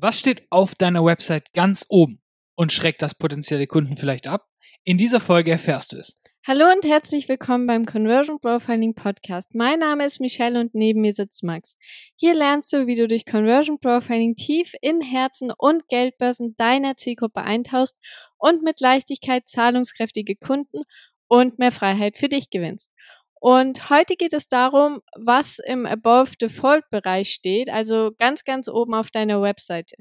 Was steht auf deiner Website ganz oben und schreckt das potenzielle Kunden vielleicht ab? In dieser Folge erfährst du es. Hallo und herzlich willkommen beim Conversion Profiling Podcast. Mein Name ist Michelle und neben mir sitzt Max. Hier lernst du, wie du durch Conversion Profiling tief in Herzen und Geldbörsen deiner Zielgruppe eintauchst und mit Leichtigkeit zahlungskräftige Kunden und mehr Freiheit für dich gewinnst. Und heute geht es darum, was im Above Default Bereich steht, also ganz, ganz oben auf deiner Webseite.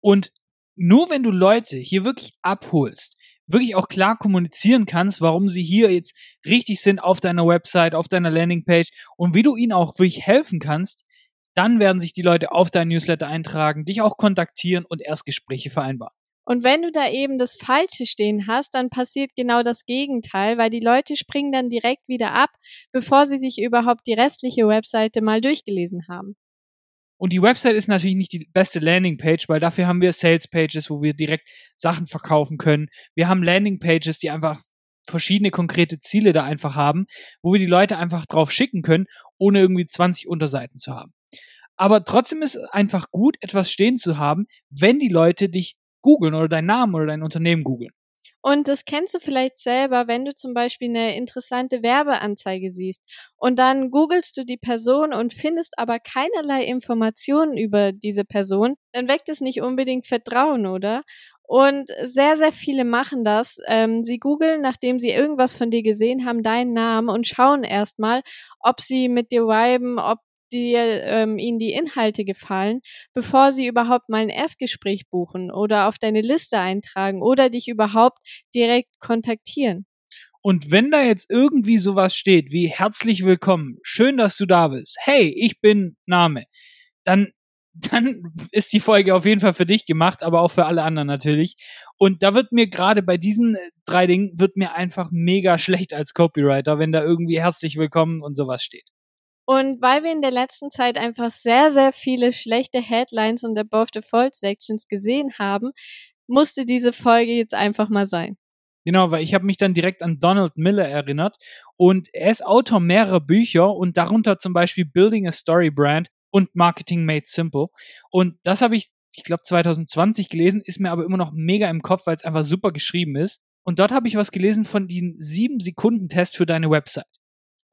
Und nur wenn du Leute hier wirklich abholst, wirklich auch klar kommunizieren kannst, warum sie hier jetzt richtig sind auf deiner Website, auf deiner Landingpage und wie du ihnen auch wirklich helfen kannst, dann werden sich die Leute auf dein Newsletter eintragen, dich auch kontaktieren und Erstgespräche vereinbaren. Und wenn du da eben das Falsche stehen hast, dann passiert genau das Gegenteil, weil die Leute springen dann direkt wieder ab, bevor sie sich überhaupt die restliche Webseite mal durchgelesen haben. Und die Website ist natürlich nicht die beste Landingpage, weil dafür haben wir Sales Pages, wo wir direkt Sachen verkaufen können. Wir haben Landing Pages, die einfach verschiedene konkrete Ziele da einfach haben, wo wir die Leute einfach drauf schicken können, ohne irgendwie 20 Unterseiten zu haben. Aber trotzdem ist es einfach gut, etwas stehen zu haben, wenn die Leute dich googeln oder deinen Namen oder dein Unternehmen googeln. Und das kennst du vielleicht selber, wenn du zum Beispiel eine interessante Werbeanzeige siehst und dann googelst du die Person und findest aber keinerlei Informationen über diese Person, dann weckt es nicht unbedingt Vertrauen, oder? Und sehr, sehr viele machen das. Ähm, sie googeln, nachdem sie irgendwas von dir gesehen haben, deinen Namen und schauen erstmal, ob sie mit dir viben, ob die, ähm, ihnen die Inhalte gefallen, bevor sie überhaupt mal ein Erstgespräch buchen oder auf deine Liste eintragen oder dich überhaupt direkt kontaktieren. Und wenn da jetzt irgendwie sowas steht wie herzlich willkommen, schön, dass du da bist, hey, ich bin Name, dann dann ist die Folge auf jeden Fall für dich gemacht, aber auch für alle anderen natürlich. Und da wird mir gerade bei diesen äh, drei Dingen wird mir einfach mega schlecht als Copywriter, wenn da irgendwie herzlich willkommen und sowas steht. Und weil wir in der letzten Zeit einfach sehr, sehr viele schlechte Headlines und Above the Fold Sections gesehen haben, musste diese Folge jetzt einfach mal sein. Genau, weil ich habe mich dann direkt an Donald Miller erinnert und er ist Autor mehrerer Bücher und darunter zum Beispiel Building a Story Brand und Marketing Made Simple. Und das habe ich, ich glaube, 2020 gelesen, ist mir aber immer noch mega im Kopf, weil es einfach super geschrieben ist. Und dort habe ich was gelesen von den sieben Sekunden Test für deine Website.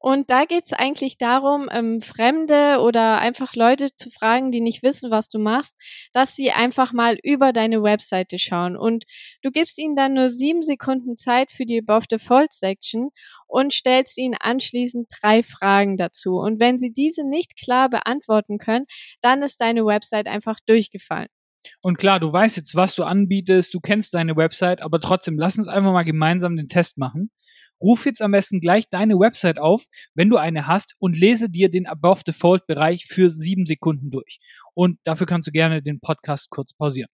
Und da geht's eigentlich darum, ähm, Fremde oder einfach Leute zu fragen, die nicht wissen, was du machst, dass sie einfach mal über deine Webseite schauen. Und du gibst ihnen dann nur sieben Sekunden Zeit für die Above the Fold Section und stellst ihnen anschließend drei Fragen dazu. Und wenn sie diese nicht klar beantworten können, dann ist deine Website einfach durchgefallen. Und klar, du weißt jetzt, was du anbietest, du kennst deine Website, aber trotzdem, lass uns einfach mal gemeinsam den Test machen. Ruf jetzt am besten gleich deine Website auf, wenn du eine hast, und lese dir den Above Default Bereich für sieben Sekunden durch. Und dafür kannst du gerne den Podcast kurz pausieren.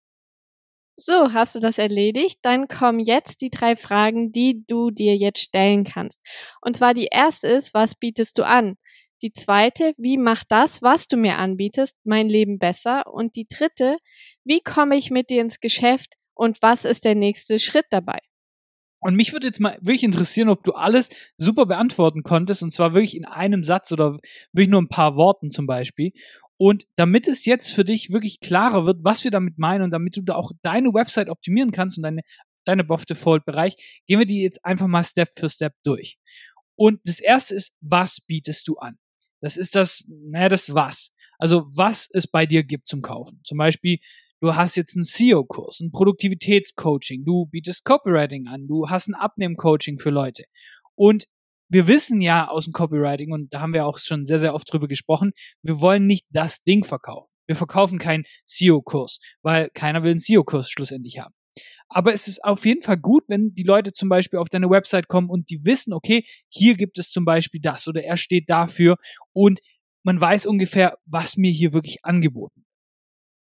So, hast du das erledigt? Dann kommen jetzt die drei Fragen, die du dir jetzt stellen kannst. Und zwar die erste ist, was bietest du an? Die zweite, wie macht das, was du mir anbietest, mein Leben besser? Und die dritte, wie komme ich mit dir ins Geschäft und was ist der nächste Schritt dabei? Und mich würde jetzt mal wirklich interessieren, ob du alles super beantworten konntest, und zwar wirklich in einem Satz oder wirklich nur ein paar Worten zum Beispiel. Und damit es jetzt für dich wirklich klarer wird, was wir damit meinen und damit du da auch deine Website optimieren kannst und deine, deine Buff Default Bereich, gehen wir die jetzt einfach mal Step für Step durch. Und das erste ist, was bietest du an? Das ist das, naja, das was. Also was es bei dir gibt zum Kaufen. Zum Beispiel, du hast jetzt einen SEO-Kurs, ein Produktivitätscoaching, du bietest Copywriting an, du hast ein Abnehm-Coaching für Leute. Und wir wissen ja aus dem Copywriting, und da haben wir auch schon sehr, sehr oft drüber gesprochen, wir wollen nicht das Ding verkaufen. Wir verkaufen keinen SEO-Kurs, weil keiner will einen SEO-Kurs schlussendlich haben. Aber es ist auf jeden Fall gut, wenn die Leute zum Beispiel auf deine Website kommen und die wissen, okay, hier gibt es zum Beispiel das oder er steht dafür und man weiß ungefähr, was mir hier wirklich angeboten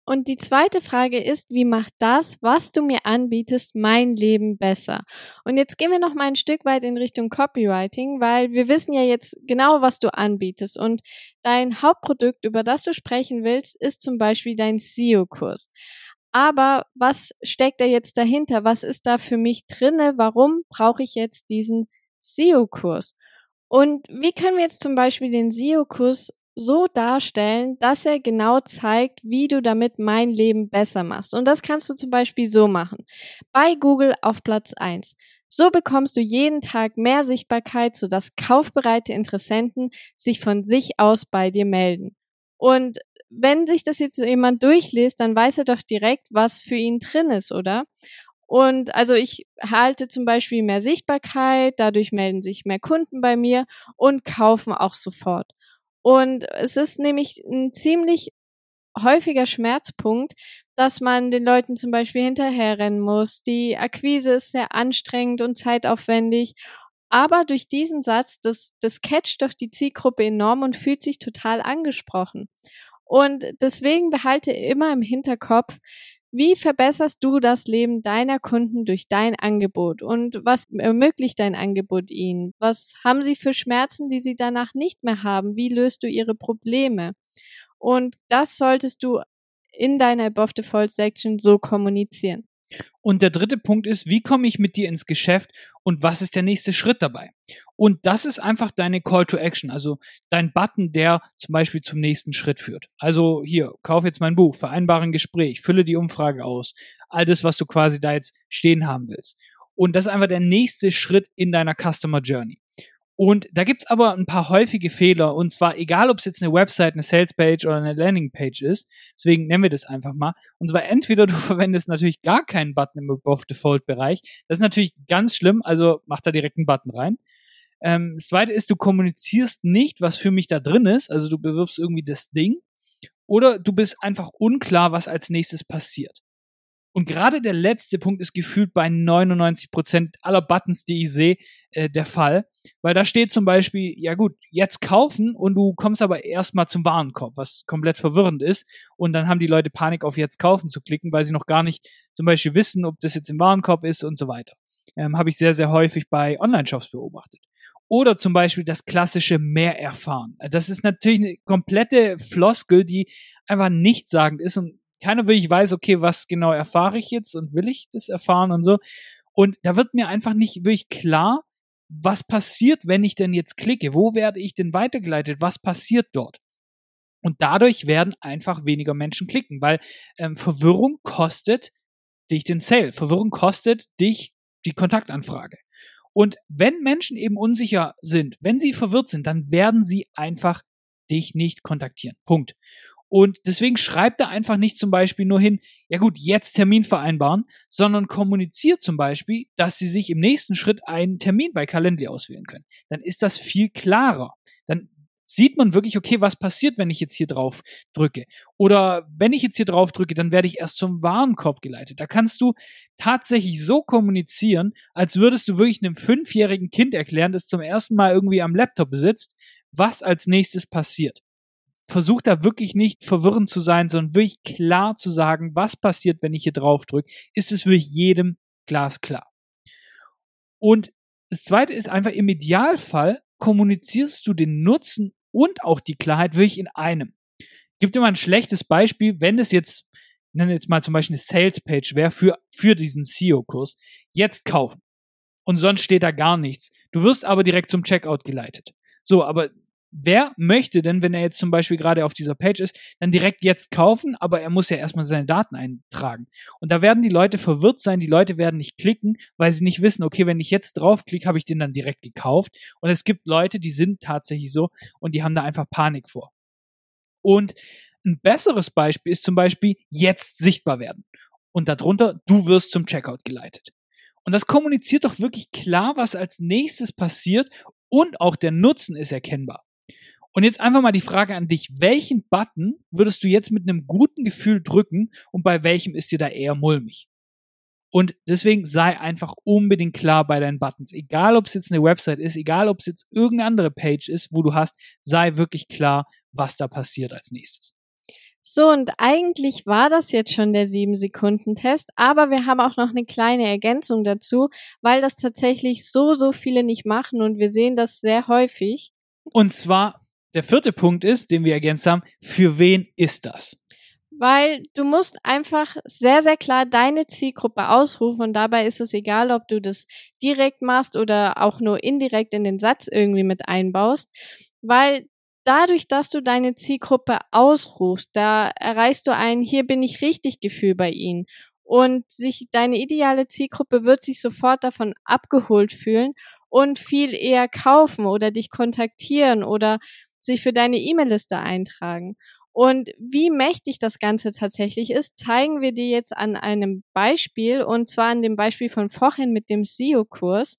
und die zweite Frage ist, wie macht das, was du mir anbietest, mein Leben besser? Und jetzt gehen wir noch mal ein Stück weit in Richtung Copywriting, weil wir wissen ja jetzt genau, was du anbietest. Und dein Hauptprodukt, über das du sprechen willst, ist zum Beispiel dein SEO-Kurs. Aber was steckt da jetzt dahinter? Was ist da für mich drinne? Warum brauche ich jetzt diesen SEO-Kurs? Und wie können wir jetzt zum Beispiel den SEO-Kurs so darstellen, dass er genau zeigt, wie du damit mein Leben besser machst. Und das kannst du zum Beispiel so machen. Bei Google auf Platz 1. So bekommst du jeden Tag mehr Sichtbarkeit, sodass kaufbereite Interessenten sich von sich aus bei dir melden. Und wenn sich das jetzt jemand durchliest, dann weiß er doch direkt, was für ihn drin ist, oder? Und also ich halte zum Beispiel mehr Sichtbarkeit, dadurch melden sich mehr Kunden bei mir und kaufen auch sofort. Und es ist nämlich ein ziemlich häufiger Schmerzpunkt, dass man den Leuten zum Beispiel hinterherrennen muss. Die Akquise ist sehr anstrengend und zeitaufwendig. Aber durch diesen Satz, das, das catcht doch die Zielgruppe enorm und fühlt sich total angesprochen. Und deswegen behalte immer im Hinterkopf, wie verbesserst du das Leben deiner Kunden durch dein Angebot? Und was ermöglicht dein Angebot ihnen? Was haben sie für Schmerzen, die sie danach nicht mehr haben? Wie löst du ihre Probleme? Und das solltest du in deiner Above Default Section so kommunizieren. Und der dritte Punkt ist, wie komme ich mit dir ins Geschäft und was ist der nächste Schritt dabei? Und das ist einfach deine Call to Action, also dein Button, der zum Beispiel zum nächsten Schritt führt. Also hier, kauf jetzt mein Buch, vereinbare ein Gespräch, fülle die Umfrage aus, all das, was du quasi da jetzt stehen haben willst. Und das ist einfach der nächste Schritt in deiner Customer Journey. Und da gibt's aber ein paar häufige Fehler. Und zwar egal, ob es jetzt eine Website, eine Salespage oder eine Landingpage ist. Deswegen nennen wir das einfach mal. Und zwar entweder du verwendest natürlich gar keinen Button im Above Default Bereich. Das ist natürlich ganz schlimm. Also mach da direkt einen Button rein. Ähm, das zweite ist, du kommunizierst nicht, was für mich da drin ist. Also du bewirbst irgendwie das Ding. Oder du bist einfach unklar, was als nächstes passiert. Und gerade der letzte Punkt ist gefühlt bei 99 Prozent aller Buttons, die ich sehe, äh, der Fall. Weil da steht zum Beispiel, ja gut, jetzt kaufen und du kommst aber erstmal zum Warenkorb, was komplett verwirrend ist. Und dann haben die Leute Panik auf jetzt kaufen zu klicken, weil sie noch gar nicht zum Beispiel wissen, ob das jetzt im Warenkorb ist und so weiter. Ähm, Habe ich sehr, sehr häufig bei Online-Shops beobachtet. Oder zum Beispiel das klassische mehr erfahren. Das ist natürlich eine komplette Floskel, die einfach nichtssagend ist und keiner wirklich weiß, okay, was genau erfahre ich jetzt und will ich das erfahren und so. Und da wird mir einfach nicht wirklich klar, was passiert, wenn ich denn jetzt klicke? Wo werde ich denn weitergeleitet? Was passiert dort? Und dadurch werden einfach weniger Menschen klicken, weil ähm, Verwirrung kostet dich den Sale. Verwirrung kostet dich die Kontaktanfrage. Und wenn Menschen eben unsicher sind, wenn sie verwirrt sind, dann werden sie einfach dich nicht kontaktieren. Punkt. Und deswegen schreibt er einfach nicht zum Beispiel nur hin, ja gut, jetzt Termin vereinbaren, sondern kommuniziert zum Beispiel, dass sie sich im nächsten Schritt einen Termin bei Calendly auswählen können. Dann ist das viel klarer. Dann sieht man wirklich, okay, was passiert, wenn ich jetzt hier drauf drücke? Oder wenn ich jetzt hier drauf drücke, dann werde ich erst zum Warenkorb geleitet. Da kannst du tatsächlich so kommunizieren, als würdest du wirklich einem fünfjährigen Kind erklären, das zum ersten Mal irgendwie am Laptop sitzt, was als nächstes passiert versucht da wirklich nicht verwirrend zu sein, sondern wirklich klar zu sagen, was passiert, wenn ich hier drauf drücke, ist es wirklich jedem glasklar. Und das zweite ist einfach im Idealfall kommunizierst du den Nutzen und auch die Klarheit wirklich in einem. Gibt immer ein schlechtes Beispiel, wenn es jetzt, nenne jetzt mal zum Beispiel eine Sales Page wäre für, für diesen SEO-Kurs, jetzt kaufen. Und sonst steht da gar nichts. Du wirst aber direkt zum Checkout geleitet. So, aber wer möchte denn, wenn er jetzt zum Beispiel gerade auf dieser Page ist, dann direkt jetzt kaufen, aber er muss ja erstmal seine Daten eintragen. Und da werden die Leute verwirrt sein, die Leute werden nicht klicken, weil sie nicht wissen, okay, wenn ich jetzt draufklicke, habe ich den dann direkt gekauft. Und es gibt Leute, die sind tatsächlich so und die haben da einfach Panik vor. Und ein besseres Beispiel ist zum Beispiel jetzt sichtbar werden. Und darunter, du wirst zum Checkout geleitet. Und das kommuniziert doch wirklich klar, was als nächstes passiert und auch der Nutzen ist erkennbar. Und jetzt einfach mal die Frage an dich. Welchen Button würdest du jetzt mit einem guten Gefühl drücken und bei welchem ist dir da eher mulmig? Und deswegen sei einfach unbedingt klar bei deinen Buttons. Egal, ob es jetzt eine Website ist, egal, ob es jetzt irgendeine andere Page ist, wo du hast, sei wirklich klar, was da passiert als nächstes. So, und eigentlich war das jetzt schon der 7-Sekunden-Test, aber wir haben auch noch eine kleine Ergänzung dazu, weil das tatsächlich so, so viele nicht machen und wir sehen das sehr häufig. Und zwar der vierte Punkt ist, den wir ergänzt haben, für wen ist das? Weil du musst einfach sehr, sehr klar deine Zielgruppe ausrufen und dabei ist es egal, ob du das direkt machst oder auch nur indirekt in den Satz irgendwie mit einbaust, weil dadurch, dass du deine Zielgruppe ausrufst, da erreichst du ein Hier bin ich richtig Gefühl bei ihnen. Und sich deine ideale Zielgruppe wird sich sofort davon abgeholt fühlen und viel eher kaufen oder dich kontaktieren oder sich für deine E-Mail-Liste eintragen. Und wie mächtig das Ganze tatsächlich ist, zeigen wir dir jetzt an einem Beispiel und zwar an dem Beispiel von vorhin mit dem SEO-Kurs.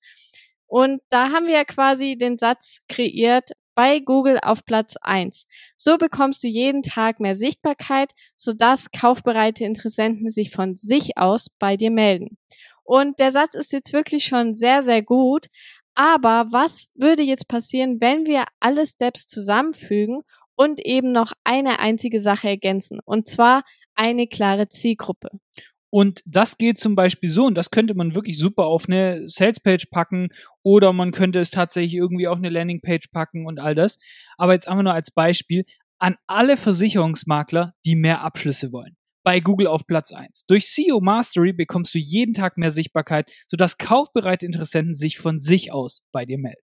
Und da haben wir ja quasi den Satz kreiert, bei Google auf Platz eins. So bekommst du jeden Tag mehr Sichtbarkeit, sodass kaufbereite Interessenten sich von sich aus bei dir melden. Und der Satz ist jetzt wirklich schon sehr, sehr gut. Aber was würde jetzt passieren, wenn wir alle Steps zusammenfügen und eben noch eine einzige Sache ergänzen? Und zwar eine klare Zielgruppe. Und das geht zum Beispiel so, und das könnte man wirklich super auf eine Salespage packen oder man könnte es tatsächlich irgendwie auf eine Landingpage packen und all das. Aber jetzt einfach nur als Beispiel an alle Versicherungsmakler, die mehr Abschlüsse wollen. Bei Google auf Platz 1. Durch SEO Mastery bekommst du jeden Tag mehr Sichtbarkeit, sodass kaufbereite Interessenten sich von sich aus bei dir melden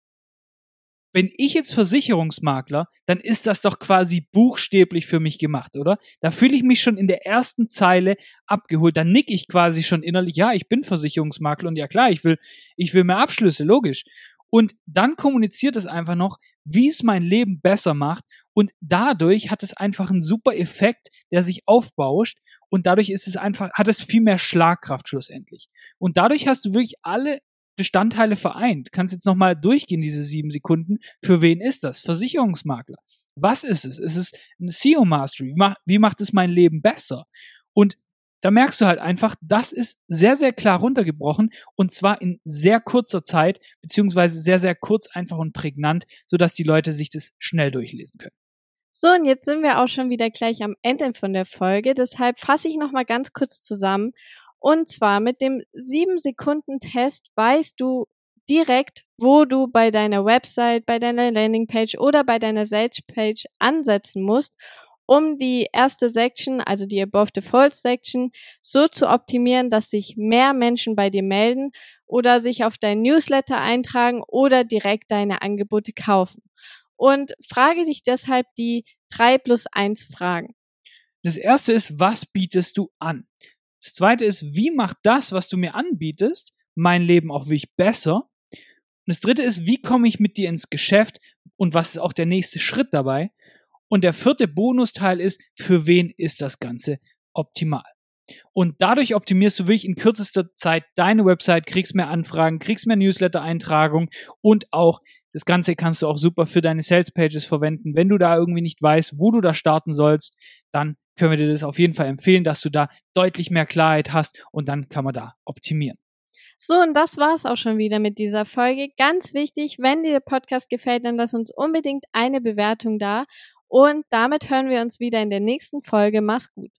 wenn ich jetzt Versicherungsmakler, dann ist das doch quasi buchstäblich für mich gemacht, oder? Da fühle ich mich schon in der ersten Zeile abgeholt. Da nick ich quasi schon innerlich, ja, ich bin Versicherungsmakler und ja klar, ich will, ich will mehr Abschlüsse, logisch. Und dann kommuniziert es einfach noch, wie es mein Leben besser macht. Und dadurch hat es einfach einen super Effekt, der sich aufbauscht. Und dadurch ist es einfach, hat es viel mehr Schlagkraft schlussendlich. Und dadurch hast du wirklich alle Bestandteile vereint. Kannst jetzt nochmal durchgehen, diese sieben Sekunden. Für wen ist das? Versicherungsmakler. Was ist es? Ist es ein SEO Mastery? Wie, macht, es mein Leben besser? Und da merkst du halt einfach, das ist sehr, sehr klar runtergebrochen und zwar in sehr kurzer Zeit, beziehungsweise sehr, sehr kurz, einfach und prägnant, sodass die Leute sich das schnell durchlesen können. So, und jetzt sind wir auch schon wieder gleich am Ende von der Folge. Deshalb fasse ich nochmal ganz kurz zusammen und zwar mit dem 7-Sekunden-Test weißt du direkt, wo du bei deiner Website, bei deiner Landingpage oder bei deiner Salespage ansetzen musst, um die erste Section, also die Above Default Section, so zu optimieren, dass sich mehr Menschen bei dir melden oder sich auf dein Newsletter eintragen oder direkt deine Angebote kaufen. Und frage dich deshalb die 3 plus 1 Fragen. Das erste ist, was bietest du an? Das zweite ist, wie macht das, was du mir anbietest, mein Leben auch wirklich besser? Und das dritte ist, wie komme ich mit dir ins Geschäft und was ist auch der nächste Schritt dabei? Und der vierte Bonusteil ist, für wen ist das Ganze optimal? Und dadurch optimierst du wirklich in kürzester Zeit deine Website, kriegst mehr Anfragen, kriegst mehr Newsletter-Eintragung und auch das Ganze kannst du auch super für deine Sales Pages verwenden. Wenn du da irgendwie nicht weißt, wo du da starten sollst, dann können wir dir das auf jeden Fall empfehlen, dass du da deutlich mehr Klarheit hast und dann kann man da optimieren. So, und das war's auch schon wieder mit dieser Folge. Ganz wichtig, wenn dir der Podcast gefällt, dann lass uns unbedingt eine Bewertung da. Und damit hören wir uns wieder in der nächsten Folge. Mach's gut.